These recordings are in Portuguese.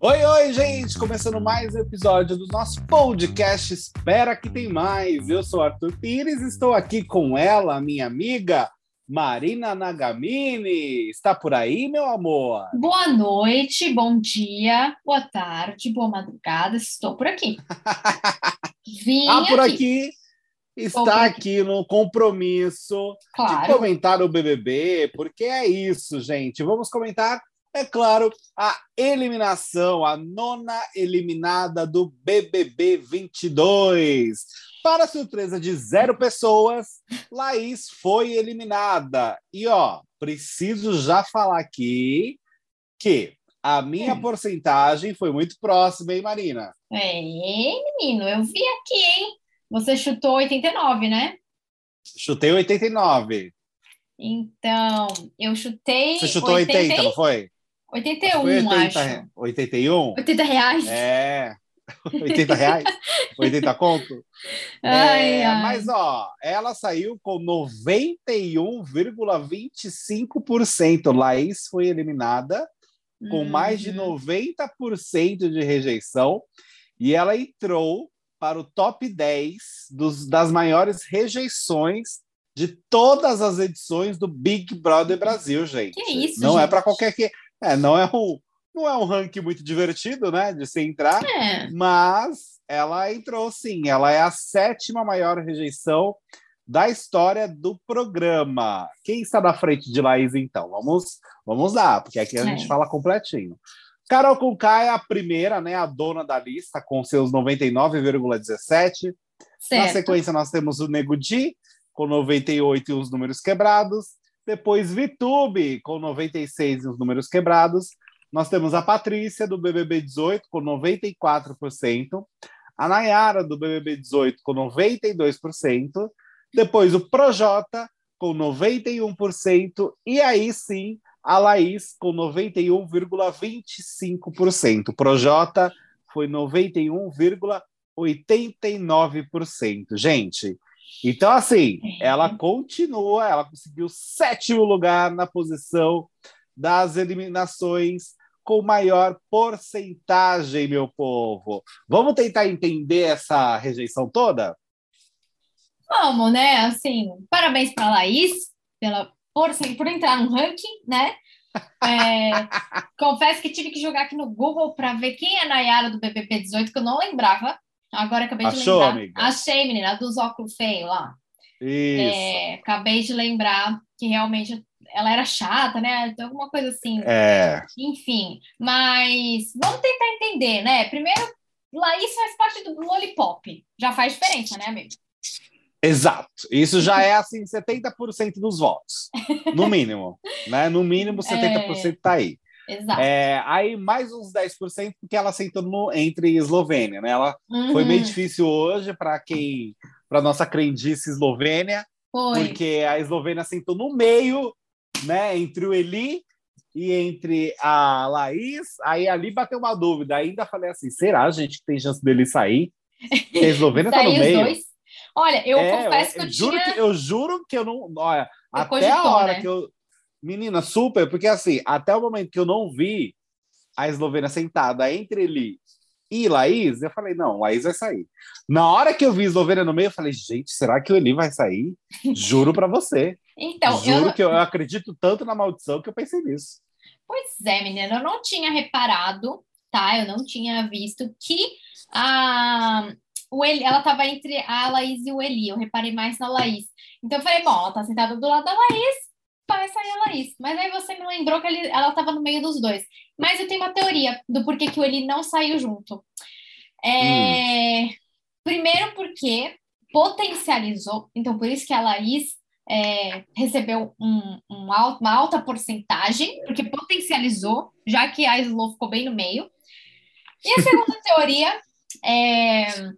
Oi, oi, gente! Começando mais um episódio do nosso podcast Espera que tem mais. Eu sou Arthur Pires, estou aqui com ela, minha amiga Marina Nagamini. Está por aí, meu amor? Boa noite, bom dia, boa tarde, boa madrugada. Estou por aqui. Vim ah, por aqui. aqui está aqui no compromisso claro. de comentar o BBB, porque é isso, gente. Vamos comentar, é claro, a eliminação, a nona eliminada do BBB 22. Para surpresa de zero pessoas, Laís foi eliminada. E ó, preciso já falar aqui que a minha hum. porcentagem foi muito próxima, hein, Marina? É, menino, eu vi aqui, hein? Você chutou 89, né? Chutei 89. Então, eu chutei. Você chutou 80, 80 não foi? 81, foi 80, acho. 81? 80 reais? É. 80 reais? 80 conto? Ai, é, ai. Mas, ó, ela saiu com 91,25%. Laís foi eliminada com uhum. mais de 90% uhum. de rejeição e ela entrou para o top 10 dos, das maiores rejeições de todas as edições do Big Brother Brasil, gente. Que isso, Não gente? é para qualquer que. É, não é um, não é um ranking muito divertido, né, de se entrar, é. mas ela entrou sim. Ela é a sétima maior rejeição da história do programa. Quem está na frente de Laís, então? Vamos, vamos lá, porque aqui a é. gente fala completinho. Carol Conká é a primeira, né, a dona da lista, com seus 99,17. Na sequência, nós temos o Nego Di, com 98 e os números quebrados. Depois, Vitube, com 96 e os números quebrados. Nós temos a Patrícia, do BBB 18, com 94%. A Nayara, do BBB 18, com 92%. Depois, o Projota, com 91%. E aí sim, a Laís com 91,25%. Projota foi 91,89%. Gente, então assim, ela continua, ela conseguiu sétimo lugar na posição das eliminações com maior porcentagem, meu povo. Vamos tentar entender essa rejeição toda? Vamos, né? Assim, parabéns para a Laís pela por, por entrar no ranking, né? É, confesso que tive que jogar aqui no Google para ver quem é a Nayara do BBB 18, que eu não lembrava. Agora acabei de Achou, lembrar. Amiga? Achei, menina, dos óculos feios lá. Isso. É, acabei de lembrar que realmente ela era chata, né? Então, alguma coisa assim. É. Enfim, mas vamos tentar entender, né? Primeiro, Laís faz parte do Lollipop. Já faz diferença, né, amigo? Exato. Isso já é assim 70% dos votos, no mínimo, né? No mínimo 70% está aí. Exato. É, aí mais uns 10% porque ela sentou no, entre Eslovênia, né? Ela uhum. foi meio difícil hoje para quem, para nossa crendice Eslovênia, foi. porque a Eslovênia sentou no meio, né? Entre o Eli e entre a Laís. Aí ali bateu uma dúvida. Ainda falei assim: será, gente, que tem chance dele sair? A Eslovênia tá no meio. Dois? Olha, eu é, confesso que eu, eu juro tinha... que eu juro que eu não, olha, eu até cogitou, a hora né? que eu Menina, super, porque assim, até o momento que eu não vi a Eslovênia sentada entre ele e Laís, eu falei, não, Laís vai sair. Na hora que eu vi a Eslovênia no meio, eu falei, gente, será que o Eli vai sair? Juro para você. Então, Juro eu... que eu acredito tanto na maldição que eu pensei nisso. Pois é, menina, eu não tinha reparado, tá? Eu não tinha visto que a, o Eli, ela estava entre a Laís e o Eli. Eu reparei mais na Laís. Então eu falei, bom, ela tá sentada do lado da Laís, vai sair a Laís. Mas aí você me lembrou que ele, ela estava no meio dos dois. Mas eu tenho uma teoria do porquê que o Eli não saiu junto. É... Hum. Primeiro porque potencializou, então por isso que a Laís é, recebeu um, um alto, uma alta porcentagem, porque potencializou, já que a Slow ficou bem no meio. E a segunda teoria é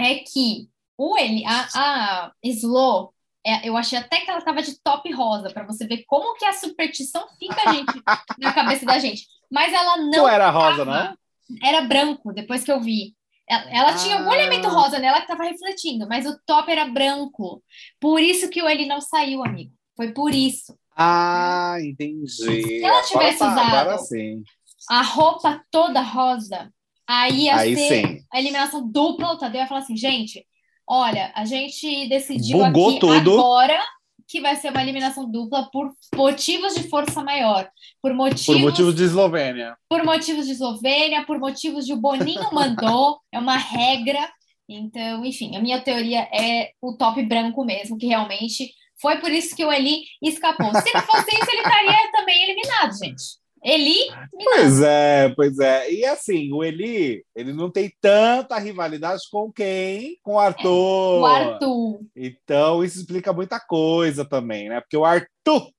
é que o ele, a, a Slow, é, eu achei até que ela estava de top rosa, para você ver como que a superstição fica gente, na cabeça da gente. Mas ela não. Não era rosa, não? Era branco, depois que eu vi. Ela, ela ah. tinha algum elemento rosa nela que estava refletindo, mas o top era branco. Por isso que o ele não saiu, amigo. Foi por isso. Ah, entendi. Se ela tivesse agora, usado agora sim. a roupa toda rosa, aí ia aí ser sim. a eliminação dupla. O Tadeu ia falar assim, gente, olha, a gente decidiu Bugou aqui tudo. agora que vai ser uma eliminação dupla por motivos de força maior. Por motivos, por motivos de Eslovênia. Por motivos de Eslovênia, por motivos de o Boninho mandou, é uma regra. Então, enfim, a minha teoria é o top branco mesmo, que realmente foi por isso que o Eli escapou. Se não fosse isso, ele estaria também eliminado, gente. Eli. Pois é, pois é. E assim, o Eli, ele não tem tanta rivalidade com quem? Com o Arthur. É, o Arthur. Então, isso explica muita coisa também, né? Porque o Arthur,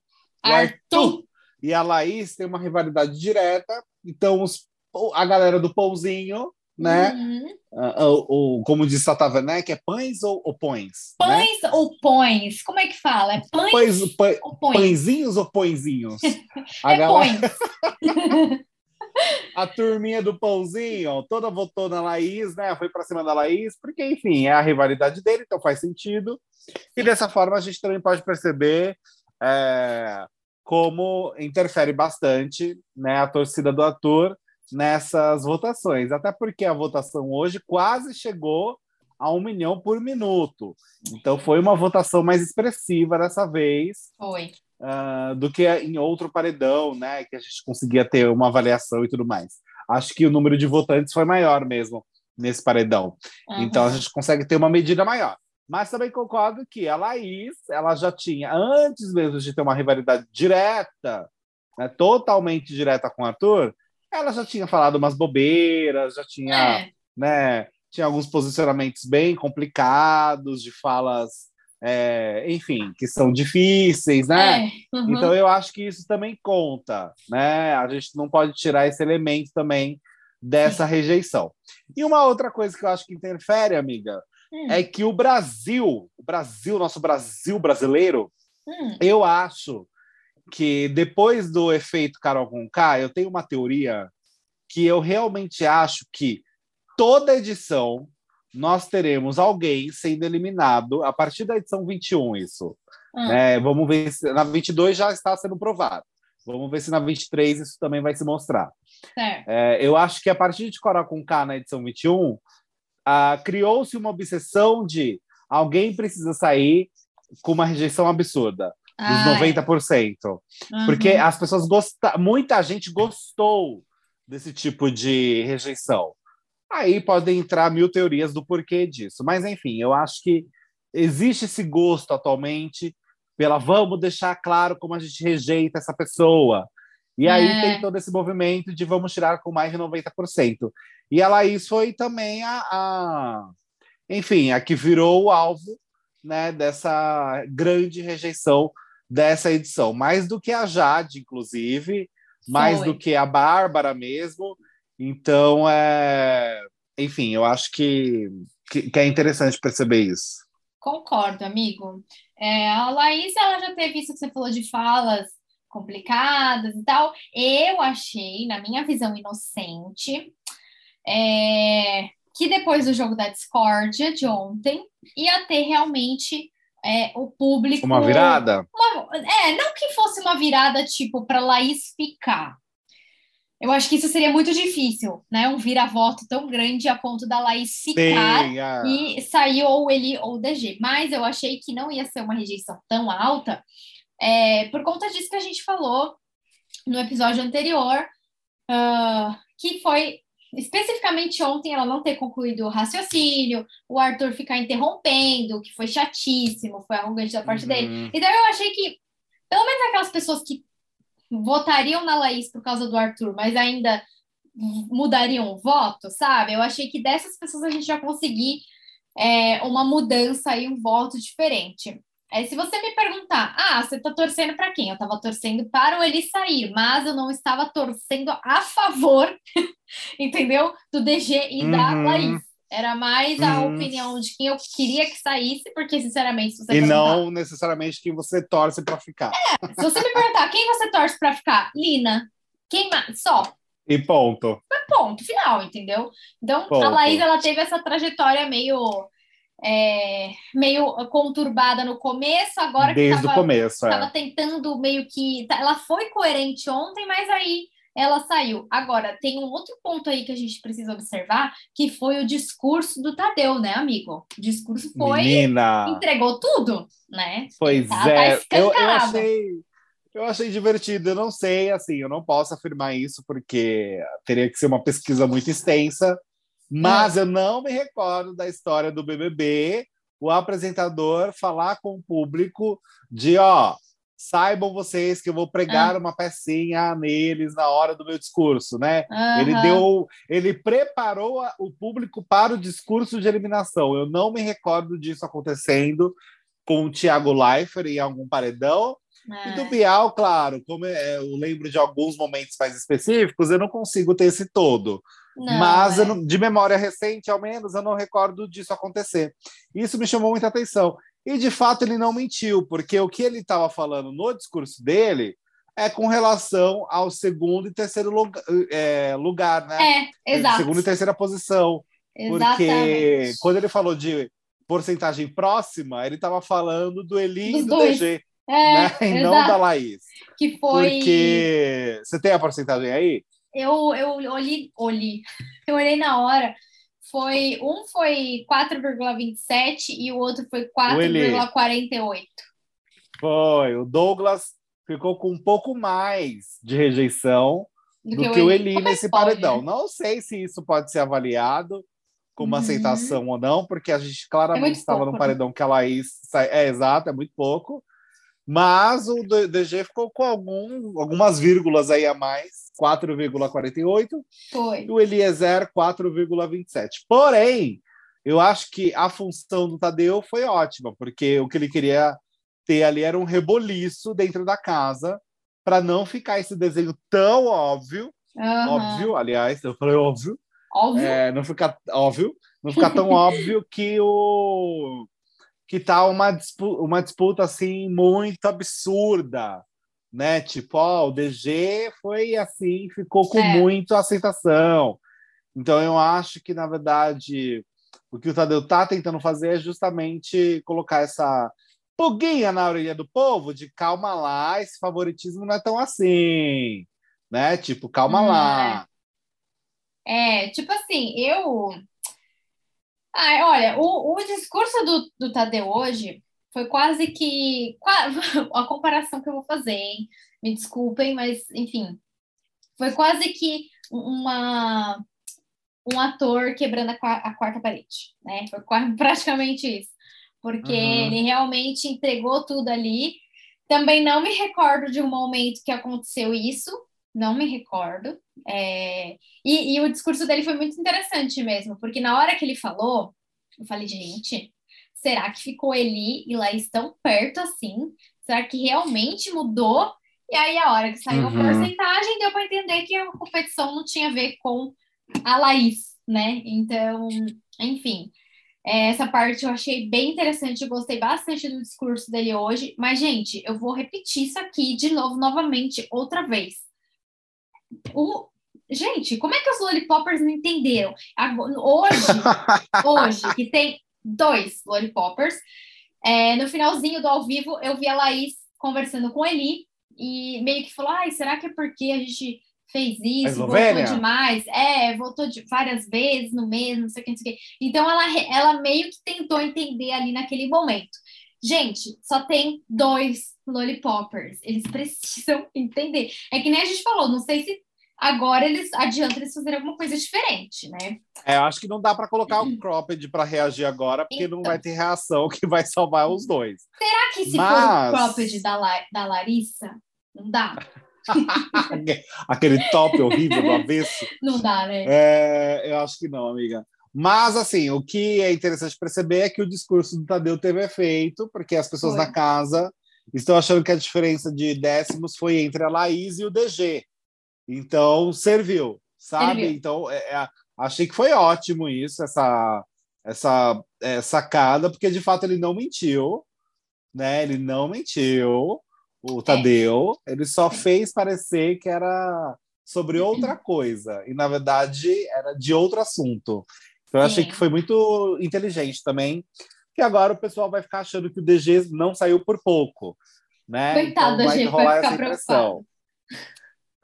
o Arthur, e a Laís têm uma rivalidade direta. Então, os, a galera do Pãozinho né? Uhum. Uh, como diz Tata Werneck, é pães ou, ou pões? Pães né? ou pões? Como é que fala? É pães, pães pã, ou pões? Pãezinhos ou pãezinhos? A é galera... a turminha do pãozinho, toda votou na Laís, né? Foi para cima da Laís, porque, enfim, é a rivalidade dele, então faz sentido. E dessa forma a gente também pode perceber é, como interfere bastante né, a torcida do ator nessas votações, até porque a votação hoje quase chegou a um milhão por minuto. Então foi uma votação mais expressiva dessa vez. Foi. Uh, do que em outro paredão, né? Que a gente conseguia ter uma avaliação e tudo mais. Acho que o número de votantes foi maior mesmo nesse paredão. Uhum. Então a gente consegue ter uma medida maior. Mas também concordo que a Laís, ela já tinha, antes mesmo de ter uma rivalidade direta, né, totalmente direta com o Arthur, ela já tinha falado umas bobeiras, já tinha, é. né, tinha alguns posicionamentos bem complicados, de falas, é, enfim, que são difíceis, né? É. Uhum. Então eu acho que isso também conta, né? A gente não pode tirar esse elemento também dessa Sim. rejeição. E uma outra coisa que eu acho que interfere, amiga, hum. é que o Brasil, o Brasil, nosso Brasil brasileiro, hum. eu acho que depois do efeito Carol com K, eu tenho uma teoria que eu realmente acho que toda edição nós teremos alguém sendo eliminado a partir da edição 21, isso. Hum. Né? Vamos ver se na 22 já está sendo provado. Vamos ver se na 23 isso também vai se mostrar. É, eu acho que a partir de Carol com K na edição 21, ah, criou-se uma obsessão de alguém precisa sair com uma rejeição absurda dos Ai. 90%. Uhum. Porque as pessoas gostaram, muita gente gostou desse tipo de rejeição. Aí podem entrar mil teorias do porquê disso. Mas, enfim, eu acho que existe esse gosto atualmente pela vamos deixar claro como a gente rejeita essa pessoa. E aí é. tem todo esse movimento de vamos tirar com mais de 90%. E a Laís foi também a, a enfim, a que virou o alvo né, dessa grande rejeição dessa edição, mais do que a Jade, inclusive, mais Foi. do que a Bárbara mesmo. Então, é... enfim, eu acho que, que, que é interessante perceber isso. Concordo, amigo. É, a Laís, ela já teve isso que você falou de falas complicadas e tal. Eu achei, na minha visão inocente, é, que depois do jogo da discórdia de ontem, ia ter realmente é, o público. Uma virada? Uma, é, não que fosse uma virada tipo para Laís ficar. Eu acho que isso seria muito difícil, né? Um vira-voto tão grande a ponto da Laís ficar é. e sair ou ele ou o DG. Mas eu achei que não ia ser uma rejeição tão alta é, por conta disso que a gente falou no episódio anterior, uh, que foi especificamente ontem ela não ter concluído o raciocínio, o Arthur ficar interrompendo, que foi chatíssimo, foi arrogante da parte uhum. dele. Então eu achei que, pelo menos aquelas pessoas que votariam na Laís por causa do Arthur, mas ainda mudariam o voto, sabe? Eu achei que dessas pessoas a gente já conseguir é, uma mudança e um voto diferente. Se você me perguntar, ah, você está torcendo para quem? Eu estava torcendo para o ele sair, mas eu não estava torcendo a favor, entendeu? Do DG e uhum. da Laís. Era mais a uhum. opinião de quem eu queria que saísse, porque, sinceramente, se você E não necessariamente quem você torce para ficar. É, se você me perguntar quem você torce para ficar, Lina, quem mais? Só. E ponto. Ponto, final, entendeu? Então, ponto. a Laís, ela teve essa trajetória meio é, meio conturbada no começo, agora Desde que tava, o começo, é. tentando meio que. Tá, ela foi coerente ontem, mas aí ela saiu. Agora, tem um outro ponto aí que a gente precisa observar, que foi o discurso do Tadeu, né, amigo? O discurso foi. Menina. Entregou tudo, né? Pois tá, tá é. Tá eu, eu achei. Eu achei divertido, eu não sei, assim, eu não posso afirmar isso porque teria que ser uma pesquisa muito extensa, mas é. eu não me recordo da história do BBB, o apresentador falar com o público de, ó, saibam vocês que eu vou pregar ah. uma pecinha neles na hora do meu discurso, né? Uhum. Ele deu, ele preparou o público para o discurso de eliminação. Eu não me recordo disso acontecendo com o Thiago Leifert em algum paredão. É. E do Bial, claro, como é, eu lembro de alguns momentos mais específicos, eu não consigo ter esse todo. Não, Mas é. não, de memória recente, ao menos, eu não recordo disso acontecer. Isso me chamou muita atenção. E de fato ele não mentiu, porque o que ele estava falando no discurso dele é com relação ao segundo e terceiro lugar, é, lugar né? É, exato. Segunda e terceira posição. Exatamente. Porque quando ele falou de porcentagem próxima, ele estava falando do Eli Dos e do dois. DG. É, né? E não da Laís. Que foi. Porque. Você tem a porcentagem aí? Eu, eu olhei, olhei. Eu olhei na hora foi um foi 4,27 e o outro foi 4,48. Foi, o Douglas ficou com um pouco mais de rejeição do, do que, que, o Eli, Eli nesse pode? paredão. Não sei se isso pode ser avaliado como uhum. aceitação ou não, porque a gente claramente é estava pouco, no né? paredão né? que a Laís é exato, é muito pouco. Mas o DG ficou com algum, algumas vírgulas aí a mais 4,48. Foi. E o Eliezer, 4,27. Porém, eu acho que a função do Tadeu foi ótima, porque o que ele queria ter ali era um reboliço dentro da casa, para não ficar esse desenho tão óbvio. Uhum. Óbvio, aliás, eu falei óbvio. Óbvio. É, não ficar óbvio, não ficar tão óbvio que o que tá uma disputa, uma disputa assim muito absurda né? Tipo, ó, o DG foi assim, ficou com é. muita aceitação. Então eu acho que, na verdade, o que o Tadeu tá tentando fazer é justamente colocar essa pulguinha na orelha do povo de calma lá, esse favoritismo não é tão assim, né? Tipo, calma hum, lá. É. é, tipo assim, eu. Ah, olha, o, o discurso do, do Tadeu hoje foi quase que a comparação que eu vou fazer, hein? Me desculpem, mas enfim, foi quase que uma um ator quebrando a, a quarta parede, né? Foi praticamente isso, porque uhum. ele realmente entregou tudo ali. Também não me recordo de um momento que aconteceu isso, não me recordo. É... E, e o discurso dele foi muito interessante mesmo, porque na hora que ele falou, eu falei, gente, Será que ficou Eli e Laís tão perto assim? Será que realmente mudou? E aí, a hora que saiu uhum. a porcentagem, deu para entender que a competição não tinha a ver com a Laís, né? Então, enfim, é, essa parte eu achei bem interessante, eu gostei bastante do discurso dele hoje. Mas, gente, eu vou repetir isso aqui de novo, novamente, outra vez. O, Gente, como é que os lollipoppers não entenderam? Hoje, hoje, que tem dois lollipoppers. É, no finalzinho do ao vivo, eu vi a Laís conversando com Eli e meio que falou: ai, será que é porque a gente fez isso, voltou demais? É, voltou de várias vezes no mês, não sei o que, não sei o que. Então ela, ela meio que tentou entender ali naquele momento. Gente, só tem dois lollipoppers. Eles precisam entender. É que nem a gente falou, não sei se Agora eles adiantam eles fazerem alguma coisa diferente, né? É, eu acho que não dá para colocar o cropped para reagir agora, porque então, não vai ter reação que vai salvar os dois. Será que se Mas... for o cropped da, La da Larissa, não dá? Aquele top horrível do avesso. Não dá, né? É, eu acho que não, amiga. Mas, assim, o que é interessante perceber é que o discurso do Tadeu teve efeito, porque as pessoas foi. na casa estão achando que a diferença de décimos foi entre a Laís e o DG. Então, serviu, sabe? Serviu. Então, é, é, achei que foi ótimo isso, essa, essa é, sacada, porque de fato ele não mentiu, né? Ele não mentiu, o é. Tadeu, ele só fez parecer que era sobre outra coisa, e na verdade era de outro assunto. Então, eu Sim. achei que foi muito inteligente também, que agora o pessoal vai ficar achando que o DG não saiu por pouco, né? Coitado então, vai rolar vai essa impressão.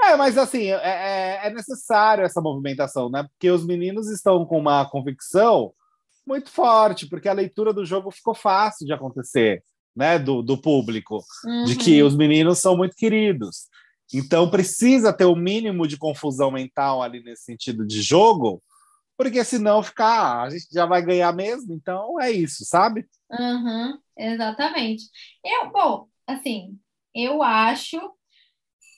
É, mas assim, é, é, é, necessário essa movimentação, né? Porque os meninos estão com uma convicção muito forte, porque a leitura do jogo ficou fácil de acontecer, né? Do, do público, uhum. de que uhum. os meninos são muito queridos. Então precisa ter o um mínimo de confusão mental ali nesse sentido de jogo, porque senão ficar, ah, a gente já vai ganhar mesmo, então é isso, sabe? Uhum, exatamente. Eu, bom, assim, eu acho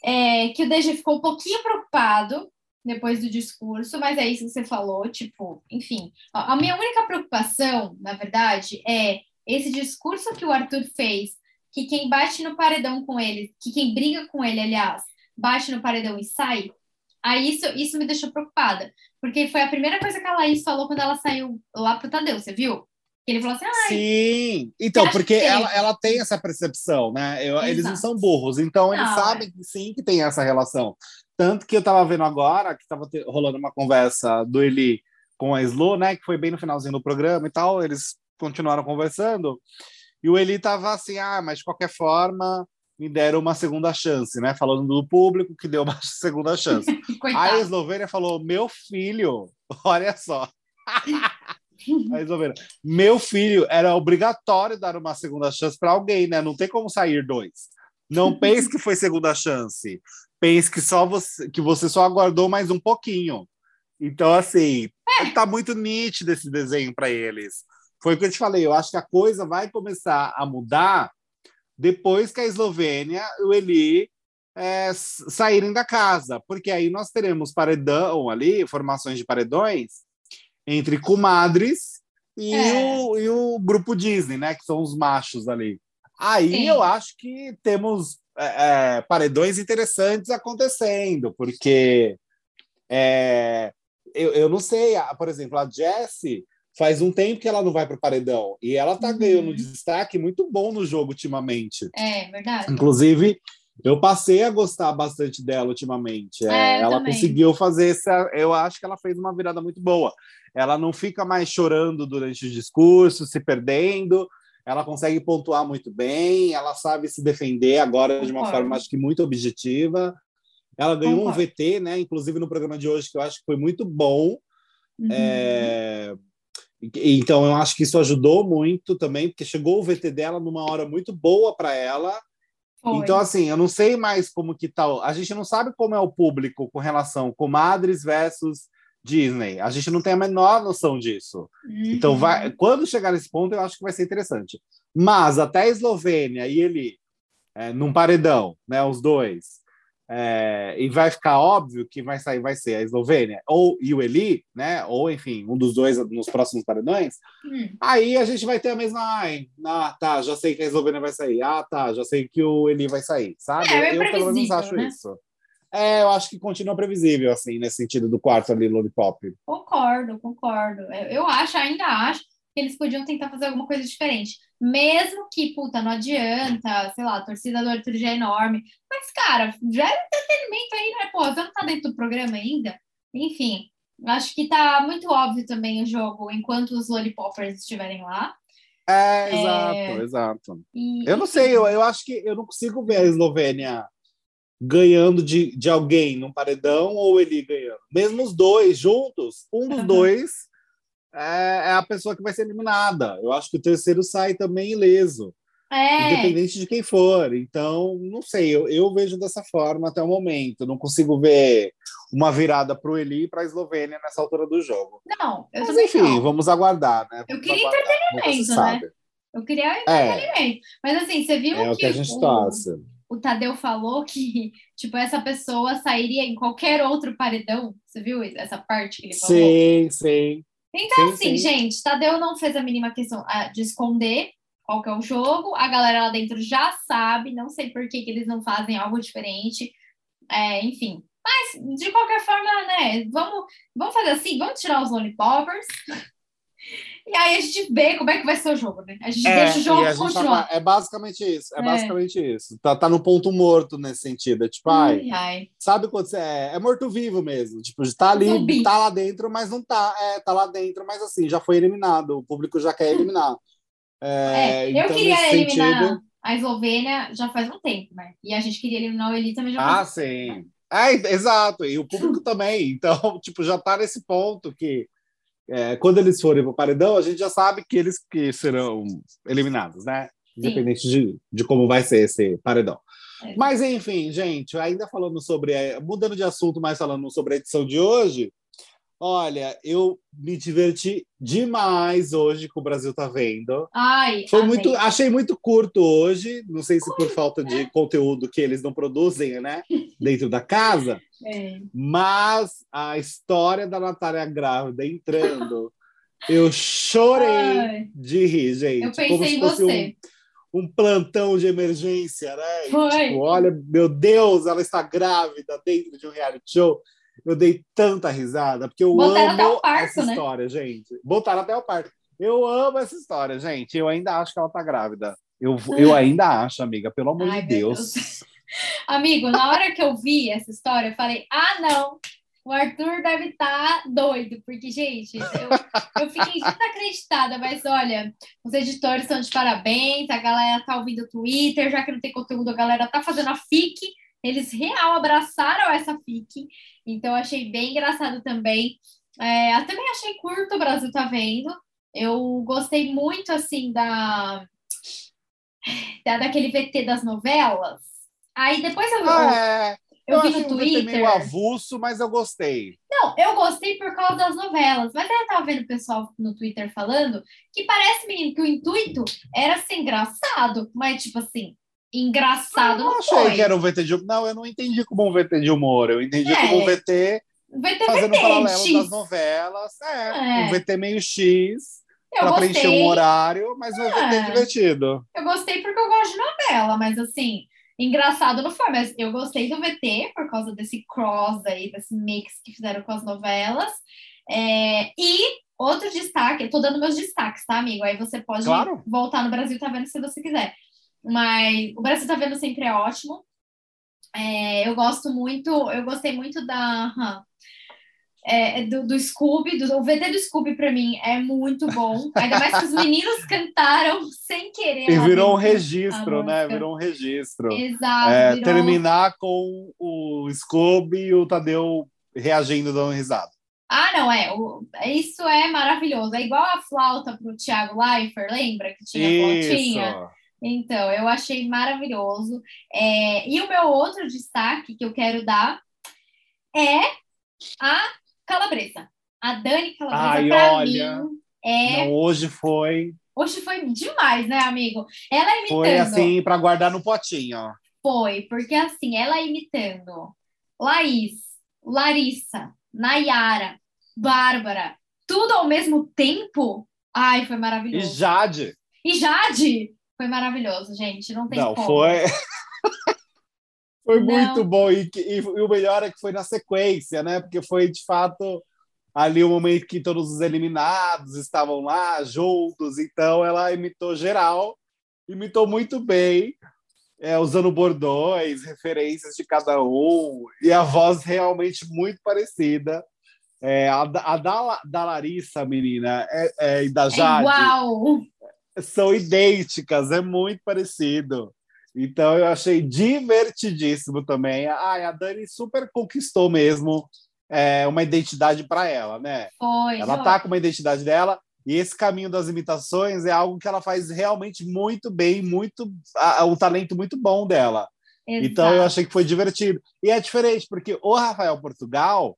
é, que o DG ficou um pouquinho preocupado depois do discurso, mas é isso que você falou, tipo, enfim. A minha única preocupação, na verdade, é esse discurso que o Arthur fez, que quem bate no paredão com ele, que quem briga com ele, aliás, bate no paredão e sai, aí isso, isso me deixou preocupada, porque foi a primeira coisa que a Laís falou quando ela saiu lá pro Tadeu, você viu? Ele falou assim, Sim, então, porque ela, ela tem essa percepção, né? Eu, eles não são burros, então eles não, sabem é. sim que tem essa relação. Tanto que eu tava vendo agora, que tava rolando uma conversa do Eli com a Slo, né? Que foi bem no finalzinho do programa e tal, eles continuaram conversando, e o Eli tava assim, ah, mas de qualquer forma, me deram uma segunda chance, né? Falando do público que deu uma segunda chance. a Eslovênia falou: meu filho, olha só. A Eslovênia. Meu filho, era obrigatório dar uma segunda chance para alguém, né? Não tem como sair dois. Não pense que foi segunda chance. Pense que só você, que você só aguardou mais um pouquinho. Então, assim, é. tá muito nítido esse desenho para eles. Foi o que eu te falei. Eu acho que a coisa vai começar a mudar depois que a Eslovênia e o Eli é, saírem da casa, porque aí nós teremos paredão ali, formações de paredões, entre comadres e, é. o, e o grupo Disney, né? Que são os machos ali. Aí Sim. eu acho que temos é, é paredões interessantes acontecendo, porque é, eu, eu não sei, por exemplo, a Jessie faz um tempo que ela não vai para o paredão e ela tá uhum. ganhando um destaque muito bom no jogo ultimamente. É, verdade. Inclusive, eu passei a gostar bastante dela ultimamente. É, é ela também. conseguiu fazer essa. Eu acho que ela fez uma virada muito boa. Ela não fica mais chorando durante os discursos, se perdendo. Ela consegue pontuar muito bem. Ela sabe se defender agora Concordo. de uma forma, acho que muito objetiva. Ela ganhou Concordo. um VT, né? Inclusive no programa de hoje, que eu acho que foi muito bom. Uhum. É... Então, eu acho que isso ajudou muito também, porque chegou o VT dela numa hora muito boa para ela foi. Então, assim, eu não sei mais como que tá. A gente não sabe como é o público com relação comadres versus Disney. A gente não tem a menor noção disso. Uhum. Então, vai, quando chegar nesse ponto, eu acho que vai ser interessante. Mas até a Eslovênia e ele é, num paredão, né? Os dois. É, e vai ficar óbvio que vai sair, vai ser a Eslovênia ou e o Eli, né? Ou enfim, um dos dois nos próximos paredões. Hum. Aí a gente vai ter a mesma. Ai, ah, tá, já sei que a Eslovênia vai sair. Ah, tá, já sei que o Eli vai sair, sabe? É, é eu pelo menos acho né? isso. É, eu acho que continua previsível, assim, nesse sentido do quarto ali, Lollipop. Concordo, concordo. Eu acho, ainda acho eles podiam tentar fazer alguma coisa diferente. Mesmo que, puta, não adianta, sei lá, a torcida do Arthur já é enorme. Mas, cara, já é entretenimento aí, né? Pô, você não tá dentro do programa ainda? Enfim, acho que tá muito óbvio também o jogo enquanto os Lollipoppers estiverem lá. É, exato, é... exato. E, eu não sei, eu, eu acho que eu não consigo ver a Eslovênia ganhando de, de alguém num paredão ou ele ganhando. Mesmo os dois juntos, um dos uhum. dois é, é, a pessoa que vai ser eliminada. Eu acho que o terceiro sai também ileso. É. Independente de quem for. Então, não sei, eu, eu vejo dessa forma até o momento. Não consigo ver uma virada para o Eli e para a Eslovênia nessa altura do jogo. Não, eu Mas enfim, não. vamos aguardar, né? Vamos eu queria aguardar, entretenimento, né? Sabe. Eu queria é. entretenimento. É. Mas assim, você viu é que, o que a gente o, o Tadeu falou que tipo essa pessoa sairia em qualquer outro paredão. Você viu essa parte que ele falou? Sim, sim. Então, sim, assim, sim. gente, Tadeu não fez a mínima questão ah, de esconder qual que é o jogo. A galera lá dentro já sabe, não sei por que, que eles não fazem algo diferente. É, enfim. Mas, de qualquer forma, né? Vamos, vamos fazer assim, vamos tirar os lollipoppers. E aí a gente vê como é que vai ser o jogo, né? A gente é, deixa o jogo continuar. Tá, é basicamente isso. É, é, basicamente isso. Tá, tá no ponto morto nesse sentido. É tipo, ai, ai. sabe quando você é, é morto-vivo mesmo. Tipo, tá ali, Zumbi. tá lá dentro, mas não tá. É, tá lá dentro, mas assim, já foi eliminado. O público já quer eliminar. É, é eu então, queria eliminar sentido... a Eslovênia já faz um tempo, né? E a gente queria eliminar o Eli também já faz Ah, sim. Tempo. É, exato. E o público também. Então, tipo, já tá nesse ponto que é, quando eles forem para o paredão, a gente já sabe que eles que serão eliminados, né? Independente de, de como vai ser esse paredão. É. Mas, enfim, gente, ainda falando sobre. É, mudando de assunto, mas falando sobre a edição de hoje, Olha, eu me diverti demais hoje com o Brasil tá vendo. Ai, Foi muito, achei muito curto hoje, não sei se por falta de conteúdo que eles não produzem, né, dentro da casa. É. Mas a história da Natália grávida entrando, eu chorei Ai. de rir, gente. Eu pensei como se fosse um, um plantão de emergência, né? Foi. Tipo, olha, meu Deus, ela está grávida dentro de um reality show. Eu dei tanta risada, porque eu Botaram amo parto, essa né? história, gente. Botaram até o parto. Eu amo essa história, gente. Eu ainda acho que ela tá grávida. Eu, eu ainda acho, amiga, pelo amor Ai, de Deus. Deus. Amigo, na hora que eu vi essa história, eu falei: ah, não, o Arthur deve estar tá doido, porque, gente, eu, eu fiquei desacreditada, mas olha, os editores estão de parabéns, a galera tá ouvindo o Twitter, já que não tem conteúdo, a galera tá fazendo a FIC, eles real abraçaram essa FIC, então achei bem engraçado também. É, eu também achei curto o Brasil tá vendo. Eu gostei muito assim da, da daquele VT das novelas. Aí depois eu, ah, é. eu, eu vi no Twitter. meio avulso, mas eu gostei. Não, eu gostei por causa das novelas, mas eu tava vendo o pessoal no Twitter falando que parece, menino, que o intuito era ser engraçado, mas tipo assim, engraçado. Eu não, achei foi. que era um VT de humor. Não, eu não entendi como um VT de humor. Eu entendi é. como um VT, VT fazendo VT, paralelo X. das novelas. É, é, um VT meio X. Para preencher um horário, mas um é. VT divertido. Eu gostei porque eu gosto de novela, mas assim, engraçado não foi, mas eu gostei do VT por causa desse cross aí, desse mix que fizeram com as novelas. É, e outro destaque, eu tô dando meus destaques, tá, amigo? Aí você pode claro. voltar no Brasil, tá vendo se você quiser. Mas o Brasil tá vendo sempre é ótimo. É, eu gosto muito, eu gostei muito da. É, do, do Scooby, do, o VT do Scooby para mim é muito bom. Ainda mais que os meninos cantaram sem querer. E virou um registro, né? Virou um registro. Exato. É, virou... Terminar com o Scooby e o Tadeu reagindo, dando risada. Ah, não, é. O, isso é maravilhoso. É igual a flauta para o Thiago Leifert, lembra que tinha a flautinha? Então, eu achei maravilhoso. É, e o meu outro destaque que eu quero dar é a Calabresa. A Dani Calabresa, para mim, é. Não, hoje foi. Hoje foi demais, né, amigo? Ela imitando. Foi assim, para guardar no potinho, ó. Foi, porque assim, ela imitando Laís, Larissa, Nayara, Bárbara, tudo ao mesmo tempo. Ai, foi maravilhoso. E Jade. E Jade. Foi maravilhoso, gente. Não tem Não, como. foi. foi Não. muito bom. E, e, e, o melhor é que foi na sequência, né? Porque foi de fato ali o momento que todos os eliminados estavam lá juntos. Então ela imitou geral, imitou muito bem. É, usando bordões, referências de cada um, e a voz realmente muito parecida. É, a, a da, da Larissa, menina, é, é, e da é Jade. É igual são idênticas, é muito parecido. Então eu achei divertidíssimo também. Ai, a Dani super conquistou mesmo é, uma identidade para ela, né? Foi, ela foi. tá com uma identidade dela e esse caminho das imitações é algo que ela faz realmente muito bem, muito um talento muito bom dela. Exato. Então eu achei que foi divertido. E é diferente porque o Rafael Portugal,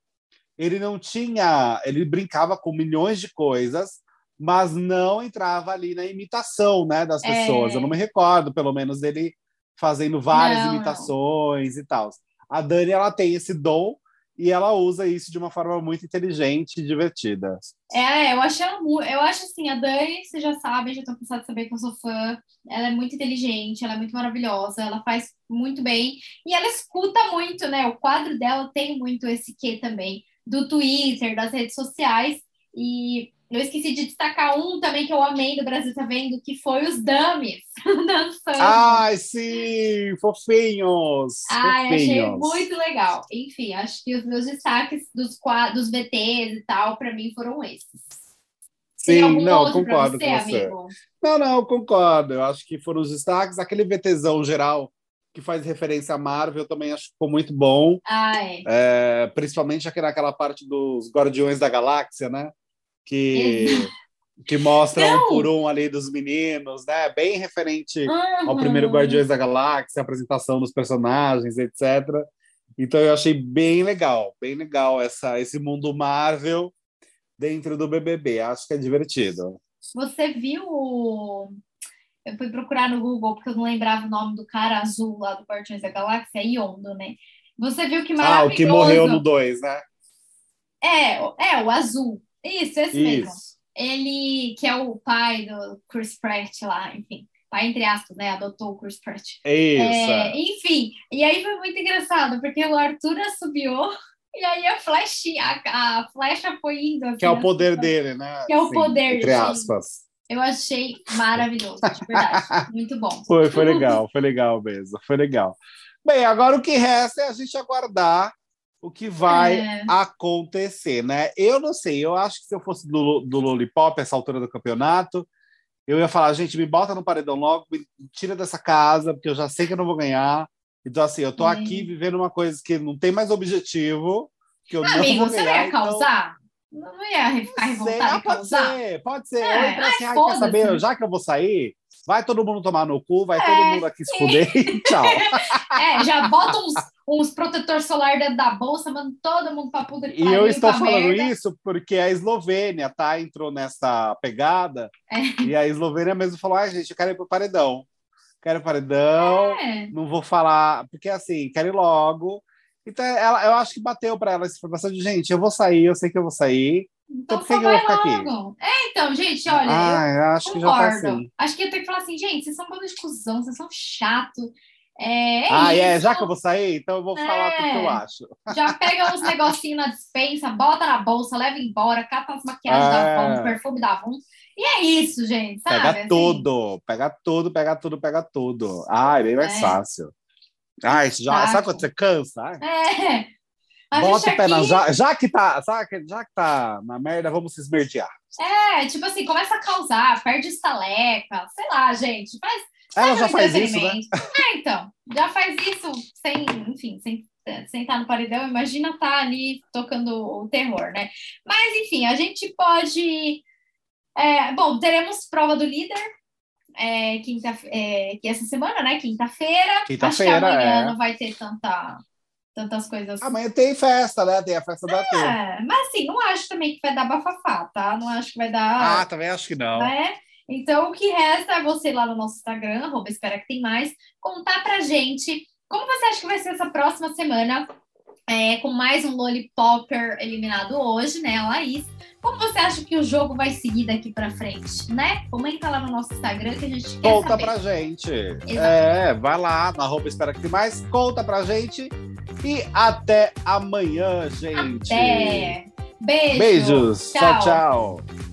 ele não tinha, ele brincava com milhões de coisas, mas não entrava ali na imitação né, das pessoas. É... Eu não me recordo, pelo menos, dele fazendo várias não, imitações não. e tal. A Dani ela tem esse dom e ela usa isso de uma forma muito inteligente e divertida. É, eu acho ela, eu acho assim, a Dani, vocês já sabem, já estão cansados de saber que eu sou fã. Ela é muito inteligente, ela é muito maravilhosa, ela faz muito bem e ela escuta muito, né? O quadro dela tem muito esse quê também do Twitter, das redes sociais e eu esqueci de destacar um também que eu amei do Brasil Tá Vendo, que foi os Dummies dançando. Ai, sim! Fofinhos! Ai, fofinhos. achei muito legal. Enfim, acho que os meus destaques dos, dos BTs e tal, para mim, foram esses. Sim, não, concordo você, com você. Amigo? Não, não, concordo. Eu acho que foram os destaques. Aquele VTzão geral que faz referência à Marvel, também acho que ficou muito bom. Ah, é. É, principalmente aqui naquela parte dos Guardiões da Galáxia, né? Que, que mostra Não. um por um ali dos meninos, né? Bem referente uhum. ao primeiro Guardiões da Galáxia, a apresentação dos personagens, etc. Então eu achei bem legal, bem legal essa, esse mundo Marvel dentro do BBB. Acho que é divertido. Você viu eu fui procurar no Google porque eu não lembrava o nome do cara azul lá do Guardiões da Galáxia, é Yondo, né? Você viu que maravilhoso. Ah, o que morreu no 2, né? É, é, o azul. Isso, esse Isso. mesmo. Ele, que é o pai do Chris Pratt lá, enfim. Pai, entre aspas, né? Adotou o Chris Pratt. Isso. É, enfim, e aí foi muito engraçado, porque o Arthur assobiou e aí a flecha, a, a flecha foi indo. Assim, que é o poder assim, dele, né? Que é o assim, poder Entre aspas. Eu achei maravilhoso, de verdade. Muito bom. Foi, foi legal, foi legal mesmo, foi legal. Bem, agora o que resta é a gente aguardar o que vai é. acontecer, né? Eu não sei, eu acho que se eu fosse do, do Lollipop, essa altura do campeonato, eu ia falar, gente, me bota no paredão logo, me tira dessa casa, porque eu já sei que eu não vou ganhar. Então, assim, eu tô é. aqui vivendo uma coisa que não tem mais objetivo, que eu não Amigo, vou ganhar. Você ia então causar? Então... Não ia ficar revoltado ah, pode ser, pode ser. É. Ou então, assim, ah, quer saber, já que eu vou sair, vai todo mundo tomar no cu, vai é, todo mundo aqui se fuder e tchau. É, já bota uns, uns protetor solar dentro da bolsa, manda todo mundo pra puta que E eu estou falando merda. isso porque a Eslovênia, tá, entrou nessa pegada, é. e a Eslovênia mesmo falou, ai, gente, eu quero ir pro paredão. Quero paredão, é. não vou falar, porque assim, quero ir logo. Então, ela, eu acho que bateu para ela essa informação de, gente, eu vou sair, eu sei que eu vou sair, então, então por que, eu vou ficar aqui? É, então, gente, olha. Ah, eu, acho concordo. que já tá assim. Acho que eu tenho que falar assim, gente, vocês são bando de cuzão, vocês são chato. É, é ah, é, já que eu vou sair, então eu vou é, falar o que eu acho. Já pega uns negocinhos na dispensa, bota na bolsa, leva embora, cata as maquiagens é. da Avon, perfume da Avon. E é isso, gente, sabe? Pega assim? tudo, pega tudo, pega tudo, pega tudo. Ah, é bem mais é. fácil. Ah, isso já, sabe quando você cansa? É. Bota o pé aqui... na. Já, já, que tá, sabe, já que tá na merda, vamos se esmerdear. É, tipo assim, começa a causar, perde estaleca, sei lá, gente. Faz. Ela já faz isso, né? É, então. Já faz isso sem, enfim, sem sentar no paredão, imagina tá ali tocando o terror, né? Mas, enfim, a gente pode. É, bom, teremos prova do líder. É, quinta, é, que essa semana, né? Quinta-feira. Quinta-feira. Acho que amanhã é. não vai ter tanta tantas coisas. Amanhã tem festa, né? Tem a festa da. É, mas assim, não acho também que vai dar bafafá, tá? Não acho que vai dar. Ah, também acho que não. Né? Então, o que resta é você lá no nosso Instagram, arroba espera que tem mais, contar pra gente como você acha que vai ser essa próxima semana, é, com mais um Lollipopper eliminado hoje, né, a Laís. Como você acha que o jogo vai seguir daqui para frente, né? Comenta lá no nosso Instagram que a gente quer Conta saber. pra gente. É, vai lá, no arroba espera que tem mais, conta pra gente. E até amanhã, gente. Até. Beijo. Beijos. tchau. tchau. tchau.